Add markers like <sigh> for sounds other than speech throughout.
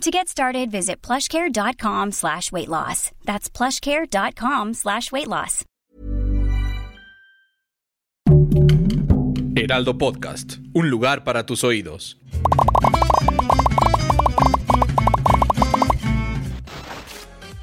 To get started, visit plushcare.com slash weight loss. That's plushcare.com slash weight loss. Heraldo Podcast, un lugar para tus oídos.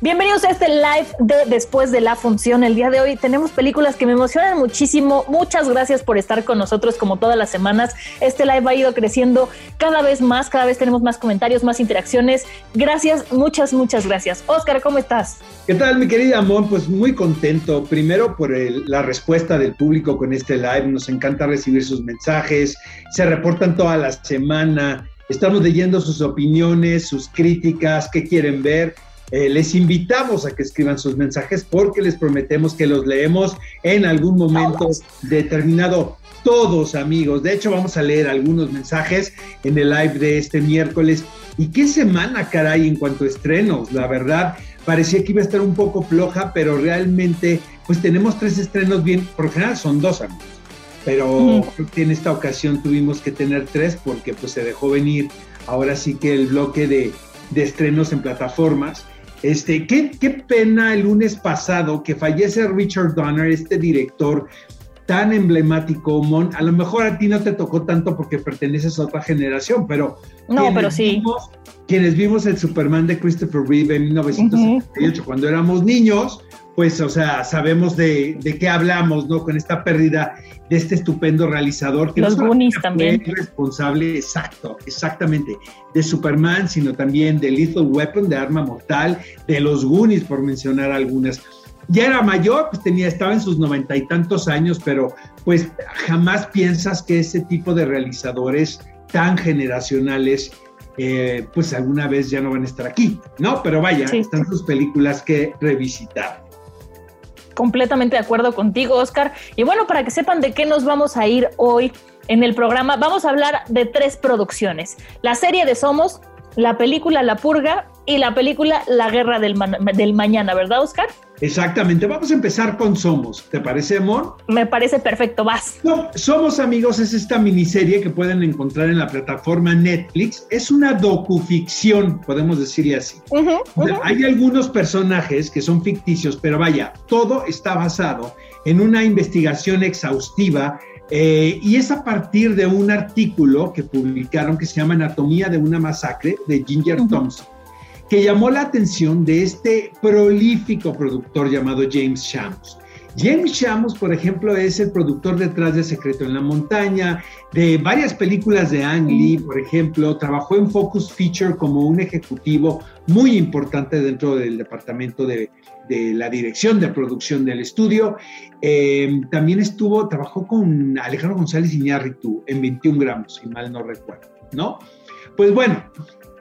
Bienvenidos a este live de Después de la Función. El día de hoy tenemos películas que me emocionan muchísimo. Muchas gracias por estar con nosotros como todas las semanas. Este live ha ido creciendo cada vez más, cada vez tenemos más comentarios, más interacciones. Gracias, muchas, muchas gracias. Oscar, ¿cómo estás? ¿Qué tal, mi querida Amon? Pues muy contento. Primero por la respuesta del público con este live. Nos encanta recibir sus mensajes. Se reportan toda la semana. Estamos leyendo sus opiniones, sus críticas, qué quieren ver eh, les invitamos a que escriban sus mensajes porque les prometemos que los leemos en algún momento determinado. Todos amigos, de hecho vamos a leer algunos mensajes en el live de este miércoles. ¿Y qué semana, caray, en cuanto a estrenos? La verdad, parecía que iba a estar un poco floja, pero realmente, pues tenemos tres estrenos bien, por lo general son dos amigos, pero creo que en esta ocasión tuvimos que tener tres porque pues se dejó venir ahora sí que el bloque de, de estrenos en plataformas. Este, qué, qué pena el lunes pasado que fallece Richard Donner, este director tan emblemático, Mon. A lo mejor a ti no te tocó tanto porque perteneces a otra generación, pero. No, pero sí. quienes vimos el Superman de Christopher Reeve en 1978, cuando éramos niños, pues, o sea, sabemos de, de, qué hablamos, ¿no? Con esta pérdida de este estupendo realizador. Que Los no Goonies también. responsable, exacto, exactamente, de Superman, sino también de Lethal Weapon, de Arma Mortal, de los Goonies, por mencionar algunas. Ya era mayor, pues tenía, estaba en sus noventa y tantos años, pero pues jamás piensas que ese tipo de realizadores tan generacionales eh, pues alguna vez ya no van a estar aquí, ¿no? Pero vaya, están sus películas que revisitar. Completamente de acuerdo contigo, Oscar. Y bueno, para que sepan de qué nos vamos a ir hoy en el programa, vamos a hablar de tres producciones. La serie de Somos, la película La Purga y la película La Guerra del, del Mañana, ¿verdad, Oscar? Exactamente, vamos a empezar con Somos. ¿Te parece, amor? Me parece perfecto, vas. Somos amigos es esta miniserie que pueden encontrar en la plataforma Netflix. Es una docuficción, podemos decirle así. Hay algunos personajes que son ficticios, pero vaya, todo está basado en una investigación exhaustiva eh, y es a partir de un artículo que publicaron que se llama Anatomía de una masacre de Ginger Thompson que llamó la atención de este prolífico productor llamado James Shamos. James Shamos, por ejemplo, es el productor detrás de Secreto en la Montaña, de varias películas de Ang Lee, por ejemplo, trabajó en Focus Feature como un ejecutivo muy importante dentro del departamento de, la dirección de producción del estudio. Eh, también estuvo, trabajó con Alejandro González Iñárritu en 21 gramos, si mal no recuerdo, ¿no? Pues bueno,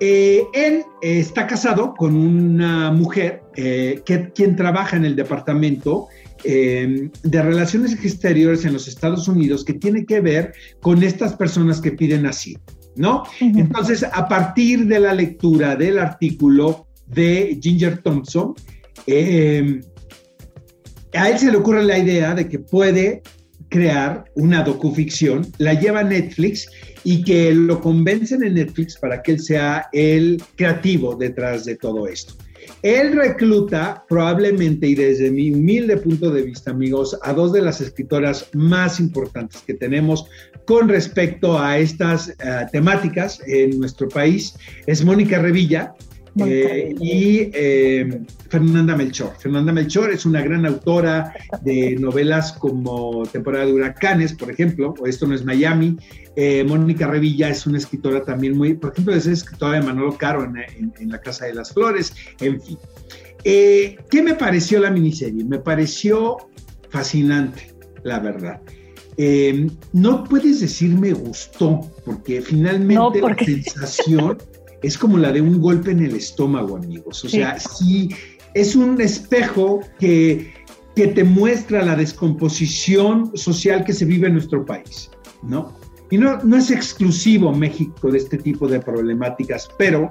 eh, él eh, está casado con una mujer eh, que, quien trabaja en el departamento de relaciones exteriores en los Estados Unidos que tiene que ver con estas personas que piden asilo, ¿no? Entonces, a partir de la lectura del artículo de Ginger Thompson, a él se le ocurre la idea de que puede crear una docuficción, la lleva a Netflix y que lo convencen en Netflix para que él sea el creativo detrás de todo esto. Él recluta probablemente y desde mi humilde punto de vista, amigos, a dos de las escritoras más importantes que tenemos con respecto a estas eh, temáticas en nuestro país. Es Mónica Revilla, eh, y eh, Fernanda Melchor. Fernanda Melchor es una gran autora de novelas como Temporada de Huracanes, por ejemplo, o Esto no es Miami. Eh, Mónica Revilla es una escritora también muy, por ejemplo, es escritora de Manolo Caro en, La Casa de las Flores, en fin. ¿Qué me pareció la miniserie? Me pareció fascinante, la verdad. no puedes decir me gustó, porque finalmente la <laughs> sensación es como la de un golpe en el estómago, amigos. O sea, sí, es un espejo que, que te muestra la descomposición social que se vive en nuestro país, ¿no? Y no, no es exclusivo México de este tipo de problemáticas, pero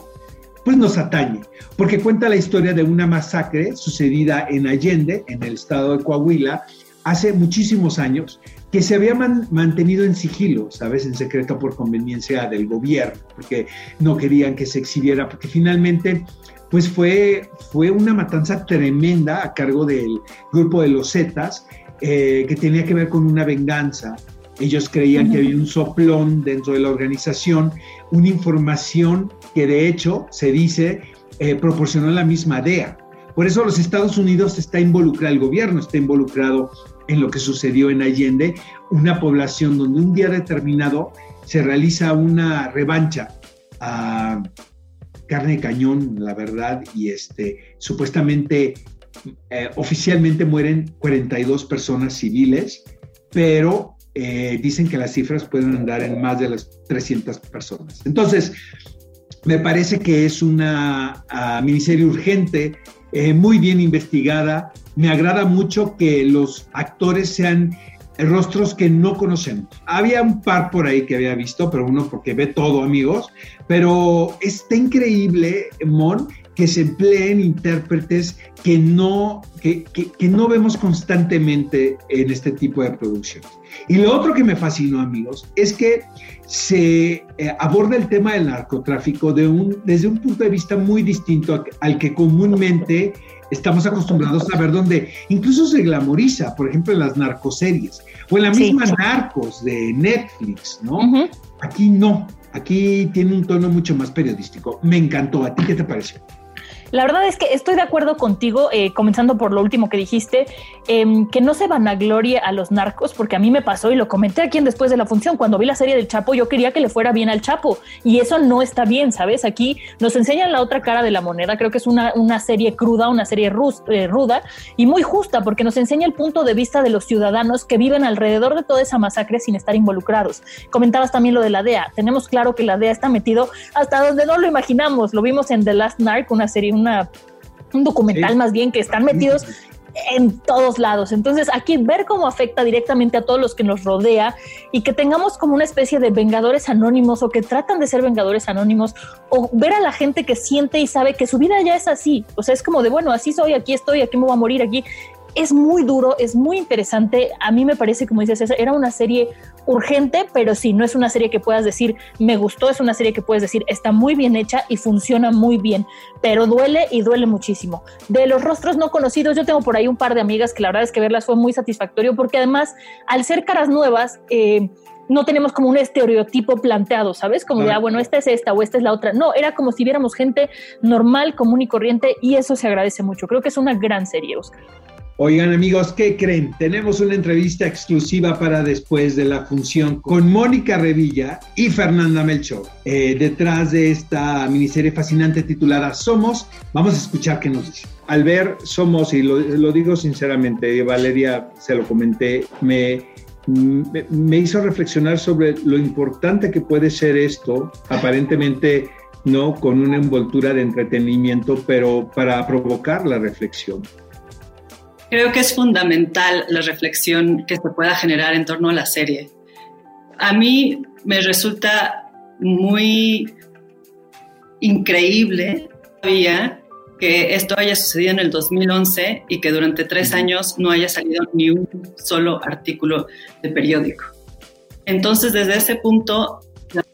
pues nos atañe, porque cuenta la historia de una masacre sucedida en Allende, en el estado de Coahuila, hace muchísimos años, que se había mantenido en sigilo, ¿sabes? En secreto por conveniencia del gobierno, porque no querían que se exhibiera, porque finalmente, pues fue, fue una matanza tremenda a cargo del grupo de los Zetas, eh, que tenía que ver con una venganza. Ellos creían que había un soplón dentro de la organización, una información que de hecho se dice eh, proporcionó la misma DEA. Por eso los Estados Unidos está involucrado, el gobierno está involucrado en lo que sucedió en Allende, una población donde un día determinado se realiza una revancha a carne de cañón, la verdad, y este, supuestamente, eh, oficialmente mueren 42 personas civiles, pero eh, dicen que las cifras pueden andar en más de las 300 personas. Entonces, me parece que es una uh, miniserie urgente, eh, muy bien investigada, me agrada mucho que los actores sean rostros que no conocemos. Había un par por ahí que había visto, pero uno porque ve todo, amigos. Pero está increíble, Mon, que se empleen intérpretes que no, que, que, no vemos constantemente en este tipo de producciones. Y lo otro que me fascinó, amigos, es que se eh, aborda el tema del narcotráfico de un, desde un punto de vista muy distinto al que comúnmente estamos acostumbrados a ver donde incluso se glamoriza, por ejemplo, en las narcoseries o en la misma Narcos de Netflix, ¿no? Aquí no, aquí tiene un tono mucho más periodístico. Me encantó. ¿A ti qué te pareció? La verdad es que estoy de acuerdo contigo, eh, comenzando por lo último que dijiste, em, que no se vanaglorie a los narcos, porque a mí me pasó y lo comenté aquí en después de la función. Cuando vi la serie del Chapo, yo quería que le fuera bien al Chapo y eso no está bien, ¿sabes? Aquí nos enseñan la otra cara de la moneda. Creo que es una, una serie cruda, una serie eh, ruda y muy justa, porque nos enseña el punto de vista de los ciudadanos que viven alrededor de toda esa masacre sin estar involucrados. Comentabas también lo de la DEA. Tenemos claro que la DEA está metido hasta donde no lo imaginamos. Lo vimos en The Last Narc, una serie un documental más bien que están metidos en todos lados. Entonces, aquí ver cómo afecta directamente a todos los que nos rodea y que tengamos como una especie de vengadores anónimos o que tratan de ser vengadores anónimos o ver a la gente que siente y sabe que su vida ya es así. O sea, es como de, bueno, así soy, aquí estoy, aquí me voy a morir, aquí es muy duro, es muy interesante. A mí me parece, como dices, era una serie urgente, pero sí, no es una serie que puedas decir, me gustó, es una serie que puedes decir, está muy bien hecha y funciona muy bien, pero duele y duele muchísimo. De los rostros no conocidos, yo tengo por ahí un par de amigas que la verdad es que verlas fue muy satisfactorio, porque además, al ser caras nuevas, eh, no tenemos como un estereotipo planteado, ¿sabes? Como de, ah, bueno, esta es esta o esta es la otra. No, era como si viéramos gente normal, común y corriente, y eso se agradece mucho. Creo que es una gran serie, Oscar. Oigan amigos, ¿qué creen? Tenemos una entrevista exclusiva para después de la función con Mónica Revilla y Fernanda Melchor. Eh, detrás de esta miniserie fascinante titulada Somos, vamos a escuchar qué nos dice. Al ver Somos, y lo, digo sinceramente, Valeria se lo comenté, me, me hizo reflexionar sobre lo importante que puede ser esto, aparentemente no con una envoltura de entretenimiento, pero para provocar la reflexión. Creo que es fundamental la reflexión que se pueda generar en torno a la serie. A mí me resulta muy increíble todavía que esto haya sucedido en el 2011 y que durante tres años no haya salido ni un solo artículo de periódico. Entonces, desde ese punto,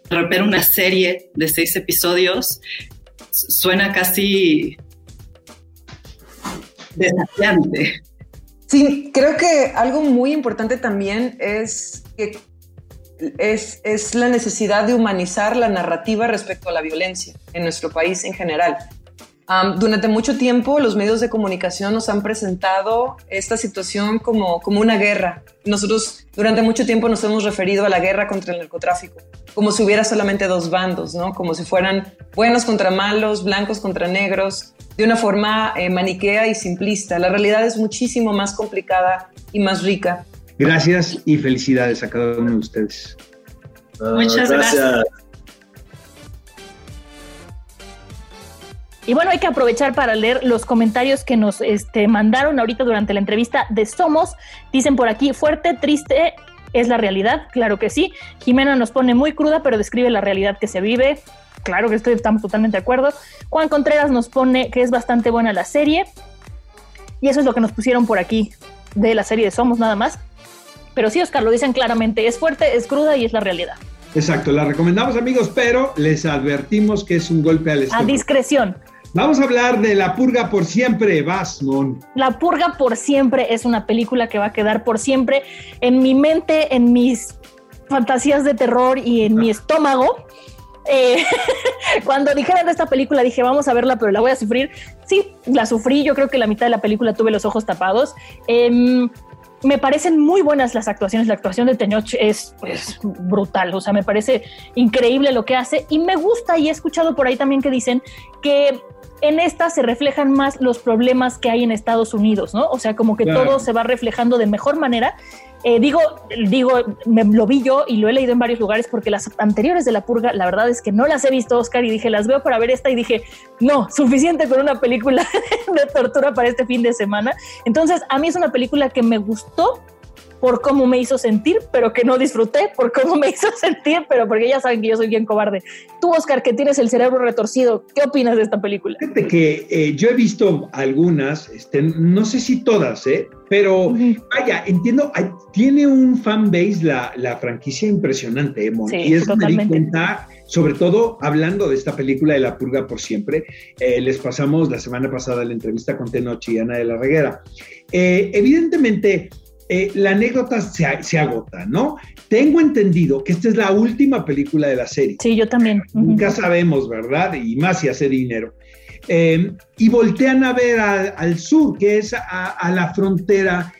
romper una serie de seis episodios suena casi desafiante. Sí, creo que algo muy importante también es que es, es, la necesidad de humanizar la narrativa respecto a la violencia en nuestro país en general durante mucho tiempo los medios de comunicación nos han presentado esta situación como, como una guerra. Nosotros durante mucho tiempo nos hemos referido a la guerra contra el narcotráfico, como si hubiera solamente dos bandos, ¿no? como si fueran buenos contra malos, blancos contra negros, de una forma eh, maniquea y simplista. La realidad es muchísimo más complicada y más rica. Gracias y felicidades a cada uno de ustedes. Muchas gracias. Y bueno, hay que aprovechar para leer los comentarios que nos este, mandaron ahorita durante la entrevista de Somos. Dicen por aquí, fuerte, triste, es la realidad, claro que sí. Jimena nos pone muy cruda, pero describe la realidad que se vive. Claro que estoy, estamos totalmente de acuerdo. Juan Contreras nos pone que es bastante buena la serie. Y eso es lo que nos pusieron por aquí de la serie de Somos, nada más. Pero sí, Oscar, lo dicen claramente, es fuerte, es cruda y es la realidad. Exacto, la recomendamos amigos, pero les advertimos que es un golpe al estómago. A discreción. Vamos a hablar de La Purga por siempre, Vas, La Purga por siempre es una película que va a quedar por siempre en mi mente, en mis fantasías de terror y en mi estómago. Eh, <laughs> cuando dijeron esta película dije, vamos a verla, pero la voy a sufrir. Sí, la sufrí. Yo creo que la mitad de la película tuve los ojos tapados. Eh, me parecen muy buenas las actuaciones. La actuación de Tenoch es, brutal, o sea, me parece increíble lo que hace y me gusta y he escuchado por ahí también que dicen que en esta se reflejan más los problemas que hay en Estados Unidos, ¿no? O sea, como que todo se va reflejando de mejor manera eh, digo, digo, me, lo vi yo y lo he leído en varios lugares porque las anteriores de La Purga, la verdad es que no las he visto, Oscar, y dije, las veo para ver esta y dije, no, suficiente con una película <laughs> de tortura para este fin de semana. Entonces, a mí es una película que me gustó, por cómo me hizo sentir, pero que no disfruté por cómo me <laughs> hizo sentir, pero porque ya saben que yo soy bien cobarde. Tú, Oscar, que tienes el cerebro retorcido, ¿qué opinas de esta película? Fíjate que eh, yo he visto algunas, este, no sé si todas, ¿eh? pero vaya, entiendo, tiene un fan base la, la franquicia impresionante, ¿eh, y es me di cuenta sobre todo hablando de esta película de La Purga por Siempre, eh, les pasamos la semana pasada la entrevista con Tenoch y Ana de la Reguera. Evidentemente, eh, la anécdota se, agota, ¿no? Tengo entendido que esta es la última película de la serie. Sí, yo también. Nunca sabemos, ¿verdad? Y más si hace dinero. Em, y voltean a ver al sur, que es a, la frontera,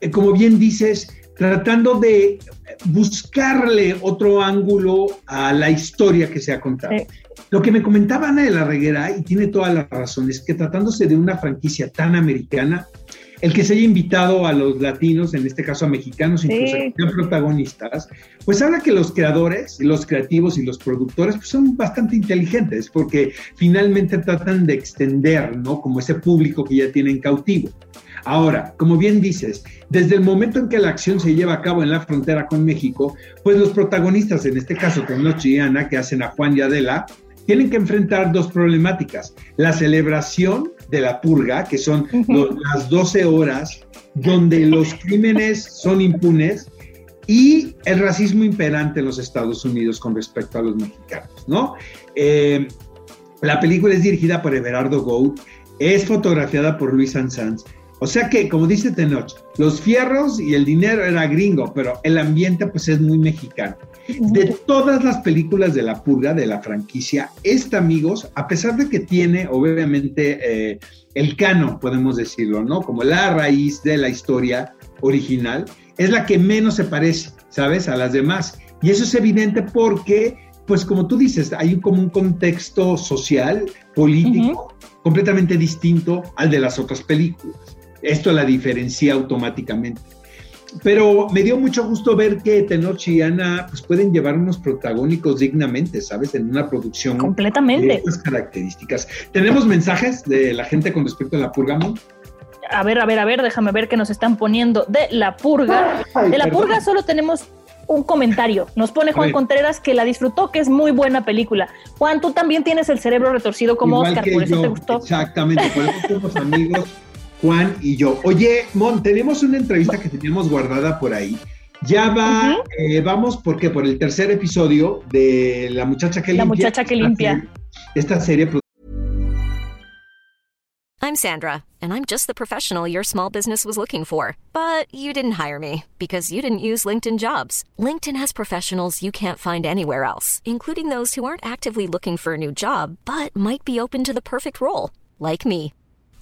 eh, como bien dices, tratando de buscarle otro ángulo a la historia que se ha contado. Lo que me comentaba Ana de la Reguera, y tiene toda la razón, es que tratándose de una franquicia tan americana, el que se haya invitado a los latinos, en este caso a mexicanos, incluso a protagonistas, pues habla que los creadores, los creativos y los productores pues son bastante inteligentes porque finalmente tratan de extender, ¿no? Como ese público que ya tienen cautivo. Ahora, como bien dices, desde el momento en que la acción se lleva a cabo en la frontera con México, pues los protagonistas, en este caso Tenoch y Ana, que hacen a Juan y Adela, tienen que enfrentar dos problemáticas. La celebración de la purga, que son las 12 horas donde los crímenes son impunes y el racismo imperante en los Estados Unidos con respecto a los mexicanos, ¿no? Eh, la película es dirigida por Everardo Gould, es fotografiada por Luis Sanz. O sea que, como dice Tenoch, los fierros y el dinero era gringo, pero el ambiente pues es muy mexicano. De todas las películas de la purga, de la franquicia, esta, amigos, a pesar de que tiene obviamente eh, el canon, podemos decirlo, ¿no? Como la raíz de la historia original, es la que menos se parece, ¿sabes? A las demás. Y eso es evidente porque, pues como tú dices, hay como un contexto social, político, completamente distinto al de las otras películas. Esto la diferencia automáticamente. Pero me dio mucho gusto ver que Tenoch y Ana pues, pueden llevar unos protagónicos dignamente, ¿sabes? En una producción. Completamente. De estas características. ¿Tenemos mensajes de la gente con respecto a la purga, A ver, a ver, a ver, déjame ver qué nos están poniendo de la purga. de la purga solo tenemos un comentario. Nos pone Juan Contreras que la disfrutó, que es muy buena película. Juan, tú también tienes el cerebro retorcido como Oscar, por eso te gustó. Exactamente, por eso somos amigos. <laughs> Juan y yo. Oye, Mon, tenemos una entrevista que teníamos guardada por ahí. Ya va, eh, vamos, porque por el tercer episodio de La muchacha que limpia. La muchacha que limpia. Esta serie. I'm Sandra, and I'm just the professional your small business was looking for. But you didn't hire me because you didn't use LinkedIn jobs. LinkedIn has professionals you can't find anywhere else, including those who aren't actively looking for a new job, but might be open to the perfect role, like me.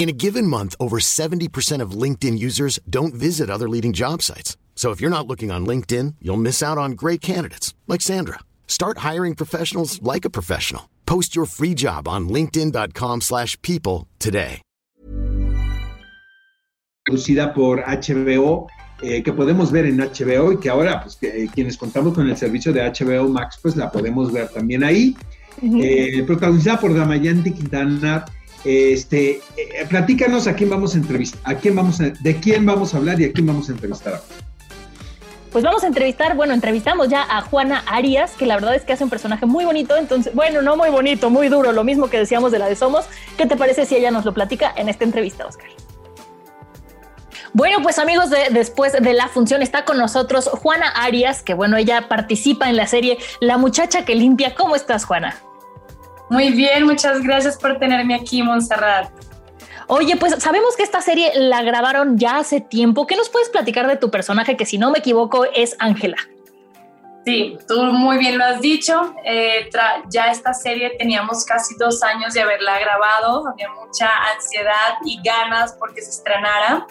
In a given month, over 70% of LinkedIn users don't visit other leading job sites. So if you're not looking on LinkedIn, you'll miss out on great candidates like Sandra. Start hiring professionals like a professional. Post your free job on linkedin.com/people today. Producida por HBO eh, que podemos ver en HBO y que ahora pues que, eh, quienes contamos con el servicio de HBO Max pues la podemos ver también ahí. Uh -huh. eh, protagonizada por Damayanti Quintana Este, eh, platícanos a quién vamos a entrevistar, a quién vamos a, de quién vamos a hablar y a quién vamos a entrevistar Pues vamos a entrevistar, bueno, entrevistamos ya a Juana Arias, que la verdad es que hace un personaje muy bonito, entonces, bueno, no muy bonito, muy duro, lo mismo que decíamos de la de Somos. ¿Qué te parece si ella nos lo platica en esta entrevista, Oscar? Bueno, pues amigos, de, después de la función está con nosotros Juana Arias, que bueno, ella participa en la serie La muchacha que limpia. ¿Cómo estás, Juana? Muy bien, muchas gracias por tenerme aquí, Montserrat. Oye, pues sabemos que esta serie la grabaron ya hace tiempo. ¿Qué nos puedes platicar de tu personaje, que si no me equivoco es Ángela? Sí, tú muy bien lo has dicho. Eh, ya esta serie teníamos casi dos años de haberla grabado. Había mucha ansiedad y ganas porque se estrenara.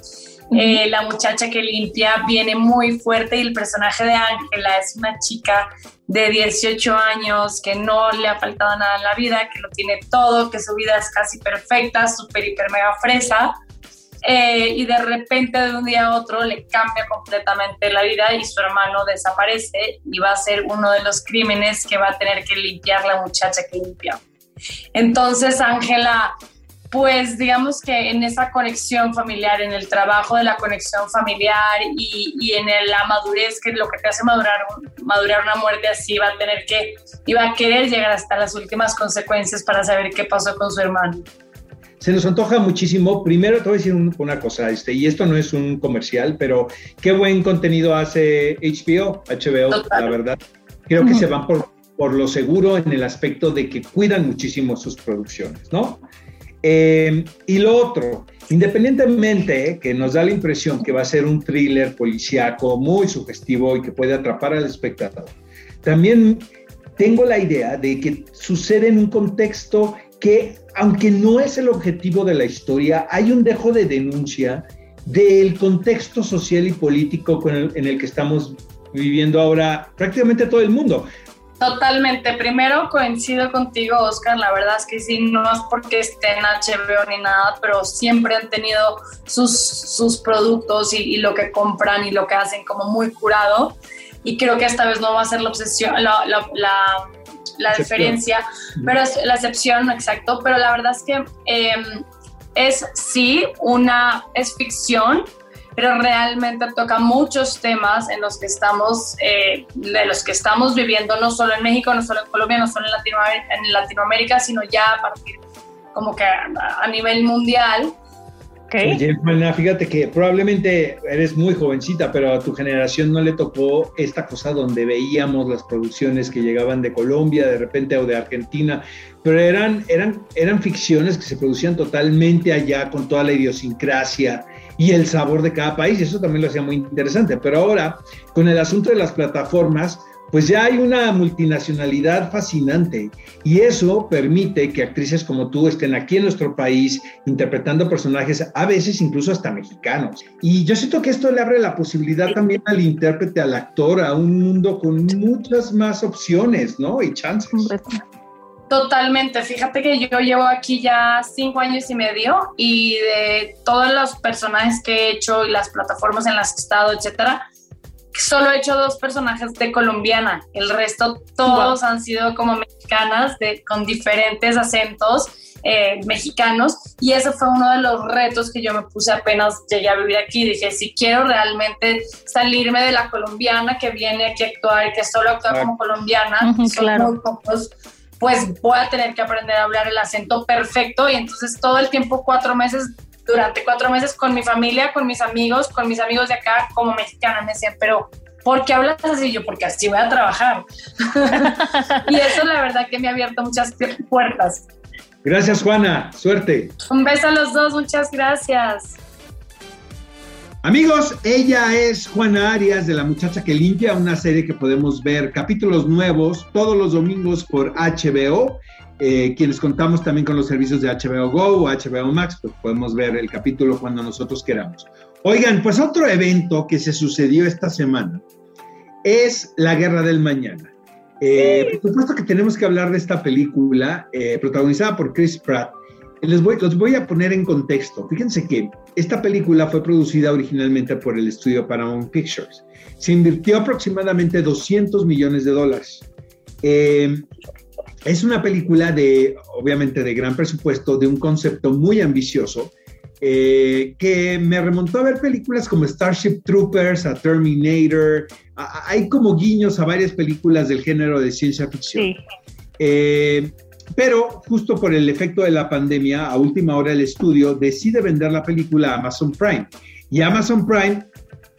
Eh, la muchacha que limpia viene muy fuerte y el personaje de Ángela es una chica de 18 años que no le ha faltado nada en la vida, que lo tiene todo, que su vida es casi perfecta, súper, hiper, mega fresa. Eh, y de repente de un día a otro le cambia completamente la vida y su hermano desaparece y va a ser uno de los crímenes que va a tener que limpiar la muchacha que limpia. Entonces Ángela pues digamos que en esa conexión familiar, en el trabajo de la conexión familiar y, en la madurez, que lo que te hace madurar, madurar una muerte así, va a tener que, iba a querer llegar hasta las últimas consecuencias para saber qué pasó con su hermano. Se nos antoja muchísimo. Primero te voy a decir una cosa, este, y esto no es un comercial, pero qué buen contenido hace HBO, HBO, la verdad. Creo que se van por, por lo seguro en el aspecto de que cuidan muchísimo sus producciones, ¿no? Eh, y lo otro, independientemente que nos da la impresión que va a ser un thriller policíaco muy sugestivo y que puede atrapar al espectador, también tengo la idea de que sucede en un contexto que, aunque no es el objetivo de la historia, hay un dejo de denuncia del contexto social y político en el que estamos viviendo ahora prácticamente todo el mundo. Totalmente. Primero coincido contigo, Oscar. La verdad es que sí, no es porque esté en HBO ni nada, pero siempre han tenido sus, sus productos y, lo que compran y lo que hacen como muy curado. Y creo que esta vez no va a ser la obsesión, la, la, diferencia, pero es la excepción, exacto. Pero la verdad es que em, es sí una, es ficción, pero realmente toca muchos temas en los que estamos, eh, de los que estamos viviendo, no solo en México, no solo en Colombia, no solo en Latinoamérica, en Latinoamérica sino ya a partir como que a, nivel mundial. Okay. Oye, fíjate que probablemente eres muy jovencita, pero a tu generación no le tocó esta cosa donde veíamos las producciones que llegaban de Colombia, de repente, o de Argentina, pero eran, eran, eran ficciones que se producían totalmente allá con toda la idiosincrasia y el sabor de cada país, y eso también lo hacía muy interesante. Pero ahora, con el asunto de las plataformas, pues ya hay una multinacionalidad fascinante y eso permite que actrices como tú estén aquí en nuestro país interpretando personajes a veces incluso hasta mexicanos. Y yo siento que esto le abre la posibilidad también al intérprete, al actor, a un mundo con muchas más opciones, ¿no? Y chances. Totalmente, fíjate que yo llevo aquí ya cinco años y medio y de todos los personajes que he hecho y las plataformas en las que he estado, etcétera, solo he hecho dos personajes de colombiana, el resto todos han sido como mexicanas de, con diferentes acentos eh, mexicanos. Y ese fue uno de los retos que yo me puse apenas llegué a vivir aquí. Dije, si quiero realmente salirme de la colombiana que viene aquí a actuar y que solo actúa como colombiana, son muy pocos pues voy a tener que aprender a hablar el acento perfecto y entonces todo el tiempo, cuatro meses, durante cuatro meses con mi familia, con mis amigos, con mis amigos de acá como mexicana, me decían, pero ¿por qué hablas así? Yo, porque así voy a trabajar. <laughs> y eso la verdad que me ha abierto muchas puertas. Gracias, Juana. Suerte. Un beso a los dos. Muchas gracias. Amigos, ella es Juana Arias de La Muchacha que Limpia, una serie que podemos ver capítulos nuevos todos los domingos por HBO. Eh, quienes contamos también con los servicios de HBO Go o HBO Max, pues podemos ver el capítulo cuando nosotros queramos. Oigan, pues otro evento que se sucedió esta semana es La Guerra del Mañana. Eh, por supuesto que tenemos que hablar de esta película eh, protagonizada por Chris Pratt les voy, los voy a poner en contexto. Fíjense que esta película fue producida originalmente por el estudio Paramount Pictures. Se invirtió aproximadamente 200 millones de dólares. Eh, es una película de, obviamente, de gran presupuesto, de un concepto muy ambicioso, eh, que me remontó a ver películas como Starship Troopers, a Terminator, hay como guiños a varias películas del género de ciencia ficción. Eh, pero justo por el efecto de la pandemia, a última hora el estudio decide vender la película a Amazon Prime. Y Amazon Prime,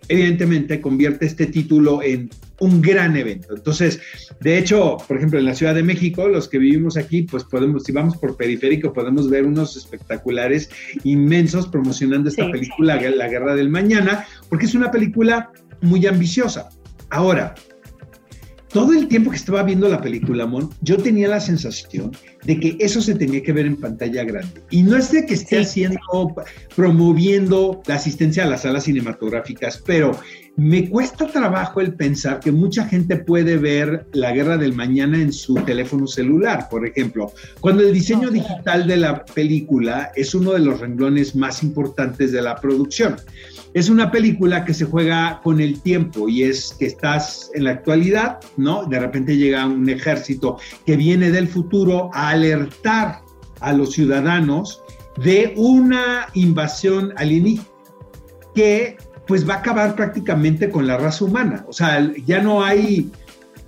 evidentemente, convierte este título en un gran evento. Entonces, de hecho, por ejemplo, en la Ciudad de México, los que vivimos aquí, pues podemos, si vamos por periférico, podemos ver unos espectaculares inmensos promocionando esta película, La Guerra del Mañana, porque es una película muy ambiciosa. Ahora, todo el tiempo que estaba viendo la película, Mon, yo tenía la sensación de que eso se tenía que ver en pantalla grande. Y no es de que esté haciendo, promoviendo la asistencia a las salas cinematográficas, pero me cuesta trabajo el pensar que mucha gente puede ver la guerra del mañana en su teléfono celular, por ejemplo, cuando el diseño digital de la película es uno de los renglones más importantes de la producción. Es una película que se juega con el tiempo y es que estás en la actualidad, ¿no? De repente llega un ejército que viene del futuro a alertar a los ciudadanos de una invasión alienígena que pues va a acabar prácticamente con la raza humana. O sea, ya no hay,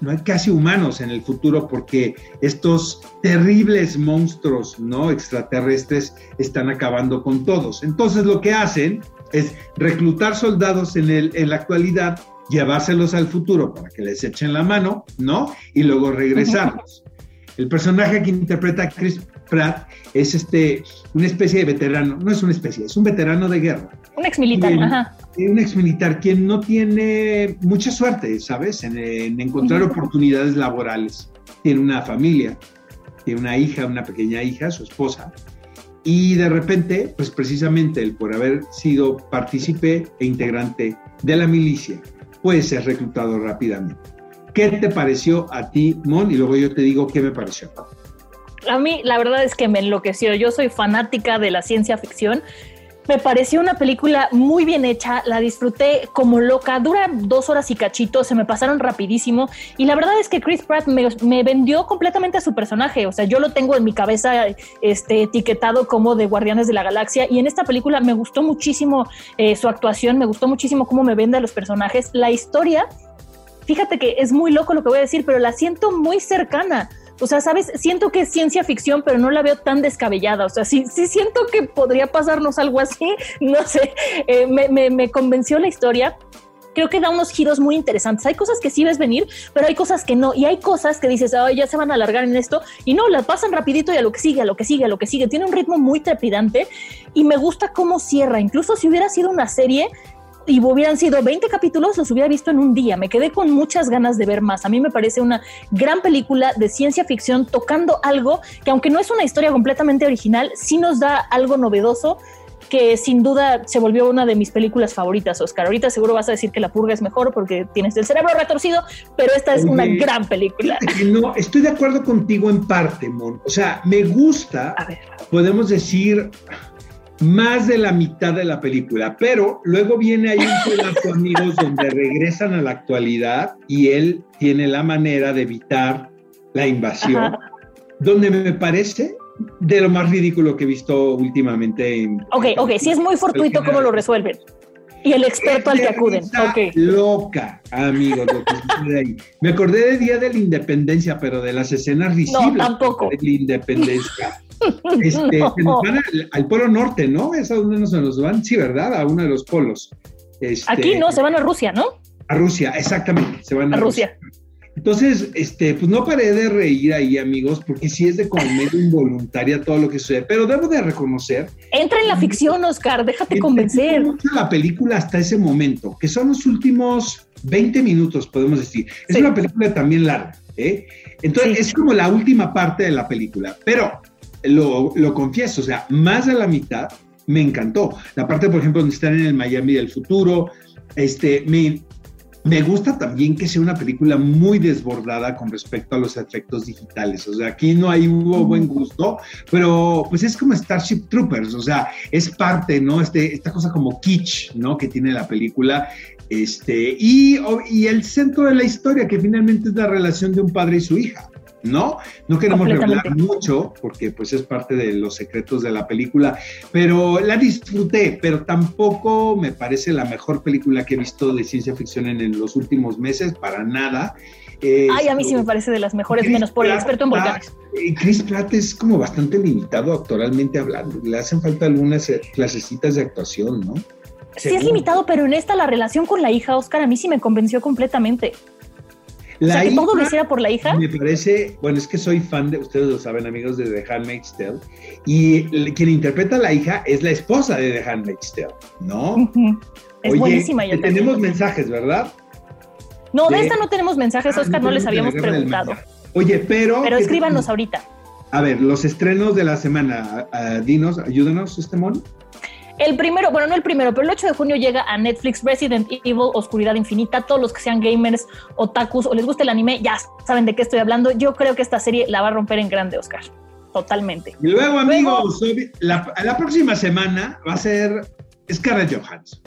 no hay casi humanos en el futuro porque estos terribles monstruos, ¿no? Extraterrestres están acabando con todos. Entonces lo que hacen es reclutar soldados en, el, en la actualidad, llevárselos al futuro para que les echen la mano, ¿no? Y luego regresarlos. El personaje que interpreta Chris Pratt es este, una especie de veterano, no es una especie, es un veterano de guerra. Un ex militar, ajá. Un ex militar quien no tiene mucha suerte, ¿sabes? En, encontrar oportunidades laborales. Tiene una familia, tiene una hija, una pequeña hija, su esposa, y de repente, pues precisamente el por haber sido partícipe e integrante de la milicia, puede ser reclutado rápidamente. ¿Qué te pareció a ti, Mon? Y luego yo te digo qué me pareció. A mí la verdad es que me enloqueció. Yo soy fanática de la ciencia ficción me pareció una película muy bien hecha, la disfruté como loca, dura dos horas y cachito, se me pasaron rapidísimo y la verdad es que Chris Pratt me, vendió completamente a su personaje, o sea, yo lo tengo en mi cabeza este, etiquetado como de Guardianes de la Galaxia y en esta película me gustó muchísimo eh, su actuación, me gustó muchísimo cómo me vende a los personajes, la historia, fíjate que es muy loco lo que voy a decir, pero la siento muy cercana. O sea, sabes, siento que es ciencia ficción, pero no la veo tan descabellada. O sea, sí, sí siento que podría pasarnos algo así. <laughs> No sé, eh, me, convenció la historia creo que da unos giros muy interesantes. Hay cosas que sí ves venir, pero hay cosas que no. Y hay cosas que dices, ay, ya se van a alargar en esto. Y no, las pasan rapidito y a lo que sigue, a lo que sigue, a lo que sigue. Tiene un ritmo muy trepidante y me gusta cómo cierra. Incluso si hubiera sido una serie, y hubieran sido 20 capítulos, los hubiera visto en un día. Me quedé con muchas ganas de ver más. A mí me parece una gran película de ciencia ficción tocando algo que aunque no es una historia completamente original, sí nos da algo novedoso que sin duda se volvió una de mis películas favoritas, Oscar. Ahorita seguro vas a decir que La Purga es mejor porque tienes el cerebro retorcido, pero esta es una gran película. No, estoy de acuerdo contigo en parte, Mon. O sea, me gusta, podemos decir, más de la mitad de la película, pero luego viene ahí un pedazo, <laughs> amigos, donde regresan a la actualidad y él tiene la manera de evitar la invasión, donde me parece de lo más ridículo que he visto últimamente. En, ok, ok, sí es muy fortuito cómo lo resuelven. Y el experto al que acuden. Okay. Loca, amigos, lo que ahí. Me acordé del Día de la Independencia, pero de las escenas risibles. No, tampoco. De la Independencia. Este, <laughs> nos van al, Polo Norte, ¿no? ¿Es a donde se nos van? Sí, ¿verdad? A uno de los polos. Este, Aquí no, se van a Rusia, ¿no? A Rusia, exactamente, se van a, Rusia. Entonces, este, pues no paré de reír ahí, amigos, porque sí es de como medio involuntaria todo lo que sucede, pero debo de reconocer. Entra en la ficción, Oscar, déjate convencer. La película hasta ese momento, que son los últimos 20 minutos, podemos decir. Es una película también larga, ¿eh? Entonces, es como la última parte de la película, pero lo, lo confieso, o sea, más de la mitad me encantó. La parte, por ejemplo, donde están en el Miami del futuro, este, me, me gusta también que sea una película muy desbordada con respecto a los efectos digitales. O sea, aquí no hay hubo buen gusto, pero pues es como Starship Troopers, o sea, es parte, ¿no? Este, esta cosa como kitsch, ¿no? Que tiene la película. Este, y, y el centro de la historia, que finalmente es la relación de un padre y su hija. ¿no? No queremos revelar mucho porque pues es parte de los secretos de la película, pero la disfruté, pero tampoco me parece la mejor película que he visto de ciencia ficción en, los últimos meses, para nada. Ay, a mí sí me parece de las mejores, menos por el experto en volcanes. Chris Pratt es como bastante limitado actualmente hablando, le hacen falta algunas eh, clasecitas de actuación, ¿no? Sí es limitado, pero en esta la relación con la hija, Oscar, a mí sí me convenció completamente. La o sea, que todo lo hiciera por la hija. Me parece, bueno, es que soy fan de, ustedes lo saben, amigos de The Handmaid's Tale, y quien interpreta a la hija es la esposa de The Handmaid's Tale, ¿no? Es buenísima. Ya tenemos mensajes, ¿verdad? No, de, esta no tenemos mensajes, ah, Oscar, no, les habíamos preguntado. Oye, pero... Pero escríbanos ahorita. A ver, los estrenos de la semana, dinos, ayúdanos, este mono. El primero, bueno, no el primero, pero el 8 de junio llega a Netflix Resident Evil Oscuridad Infinita. Todos los que sean gamers, otakus o les guste el anime, ya saben de qué estoy hablando. Yo creo que esta serie la va a romper en grande, Oscar. Totalmente. Y luego, amigos, la, la próxima semana va a ser Scarlett Johansson.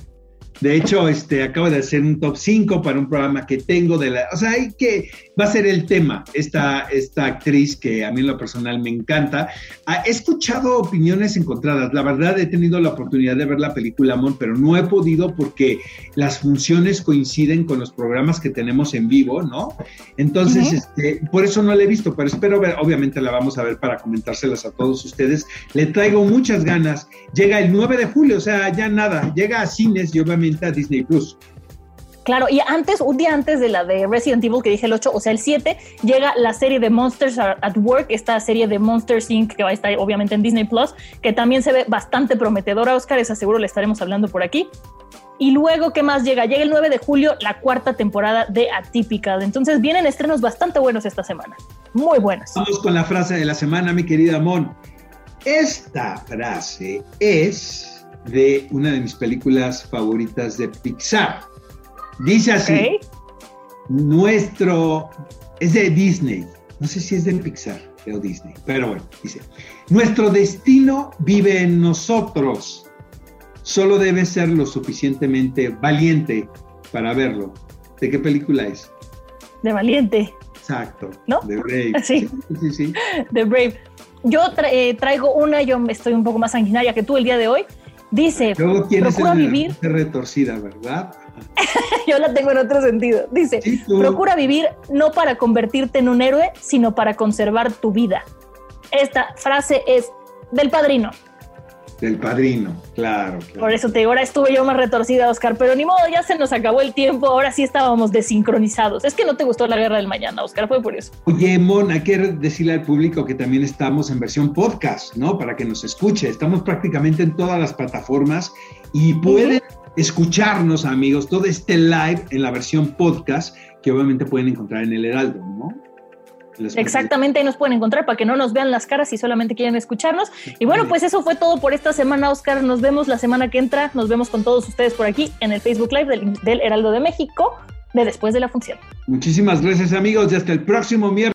De hecho, este, acabo de hacer un top 5 para un programa que tengo de la... O sea, hay que... Va a ser el tema, esta, esta actriz que a mí en lo personal me encanta. Ah, he escuchado opiniones encontradas. La verdad, he tenido la oportunidad de ver la película Amor, pero no he podido porque las funciones coinciden con los programas que tenemos en vivo, ¿no? Entonces, este, por eso no la he visto, pero espero ver, obviamente la vamos a ver para comentárselas a todos ustedes. Le traigo muchas ganas. Llega el 9 de julio, o sea, ya nada, llega a cines y obviamente a Disney Plus. Claro, y antes, un día antes de la de Resident Evil, que dije el 8, o sea, el 7, llega la serie de Monsters at Work, esta serie de Monsters Inc., que va a estar obviamente en Disney Plus, que también se ve bastante prometedora, Oscar, esa seguro le estaremos hablando por aquí. Y luego, ¿qué más llega? Llega el 9 de julio, la cuarta temporada de Atypical. Entonces vienen estrenos bastante buenos esta semana. Muy buenos. Vamos con la frase de la semana, mi querida Mon. Esta frase es de una de mis películas favoritas de Pixar. Dice así, nuestro, es de Disney, no sé si es de Pixar o Disney, pero bueno, dice, nuestro destino vive en nosotros, solo debe ser lo suficientemente valiente para verlo. ¿De qué película es? De Valiente. Exacto. ¿No? De Brave. <laughs> Sí, sí, sí. De Brave. Yo eh, traigo una, yo estoy un poco más sanguinaria que tú el día de hoy. Dice, procura vivir. retorcida, ¿verdad? <laughs> <laughs> Yo la tengo en otro sentido. Dice, procura vivir no para convertirte en un héroe, sino para conservar tu vida. Esta frase es del padrino. Del padrino, claro, Por eso te digo, ahora estuve yo más retorcida, Oscar, pero ni modo, ya se nos acabó el tiempo, ahora sí estábamos desincronizados. Es que no te gustó la guerra del mañana, Oscar, fue por eso. Oye, Mona, quiero decirle al público que también estamos en versión podcast, ¿no? Para que nos escuche. Estamos prácticamente en todas las plataformas y pueden escucharnos, amigos, todo este live en la versión podcast que obviamente pueden encontrar en el Heraldo, ¿no? Exactamente, ahí nos pueden encontrar para que no nos vean las caras y solamente quieren escucharnos. Y bueno, pues eso fue todo por esta semana, Oscar. Nos vemos la semana que entra. Nos vemos con todos ustedes por aquí en el Facebook Live del, Heraldo de México de después de la función. Muchísimas gracias, amigos, y hasta el próximo miércoles.